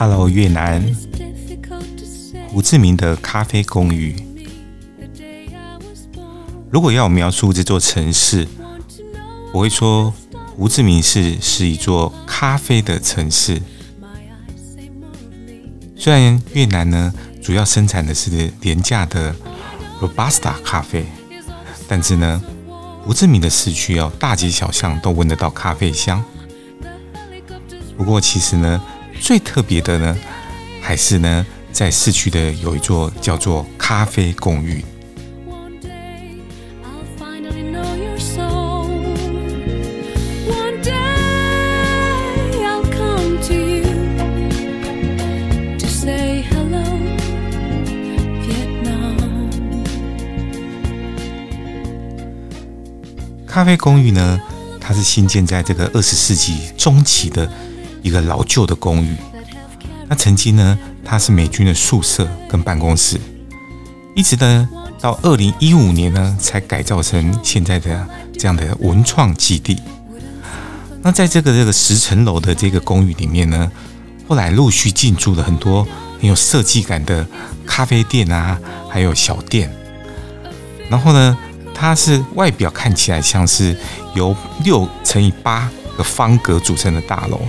Hello，越南，胡志明的咖啡公寓。如果要我描述这座城市，我会说胡志明市是一座咖啡的城市。虽然越南呢主要生产的是廉价的 Robusta 咖啡，但是呢，胡志明的市区哦，大街小巷都闻得到咖啡香。不过其实呢，最特别的呢，还是呢，在市区的有一座叫做咖啡公寓。咖啡公寓呢，它是新建在这个二十世纪中期的。一个老旧的公寓，那曾经呢，它是美军的宿舍跟办公室，一直呢到二零一五年呢，才改造成现在的这样的文创基地。那在这个这个十层楼的这个公寓里面呢，后来陆续进驻了很多很有设计感的咖啡店啊，还有小店。然后呢，它是外表看起来像是由六乘以八个方格组成的大楼。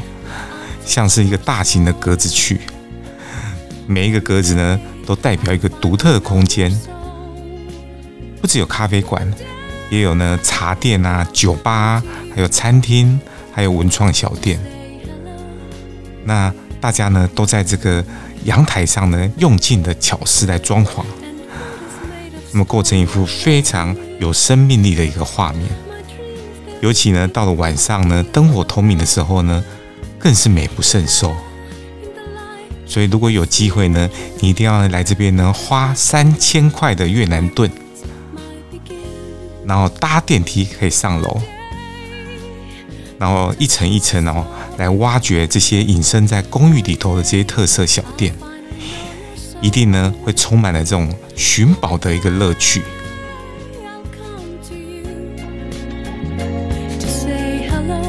像是一个大型的格子区，每一个格子呢都代表一个独特的空间，不只有咖啡馆，也有呢茶店啊、酒吧，还有餐厅，还有文创小店。那大家呢都在这个阳台上呢用尽的巧思来装潢，那么构成一幅非常有生命力的一个画面。尤其呢到了晚上呢灯火通明的时候呢。更是美不胜收。所以如果有机会呢，你一定要来这边呢，花三千块的越南盾，然后搭电梯可以上楼，然后一层一层哦来挖掘这些隐身在公寓里头的这些特色小店，一定呢会充满了这种寻宝的一个乐趣。Say hello.